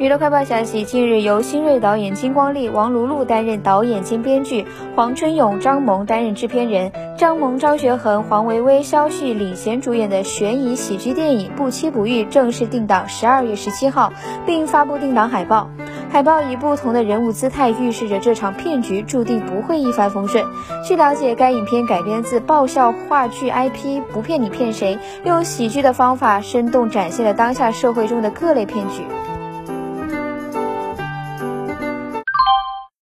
娱乐快报消息：近日，由新锐导演金光利、王璐璐担任导演兼编剧，黄春勇、张萌担任制片人。张萌、张学恒、黄维维、肖旭领衔主演的悬疑喜剧电影《不期不遇》正式定档十二月十七号，并发布定档海报。海报以不同的人物姿态，预示着这场骗局注定不会一帆风顺。据了解，该影片改编自爆笑话剧 IP《不骗你骗谁》，用喜剧的方法生动展现了当下社会中的各类骗局。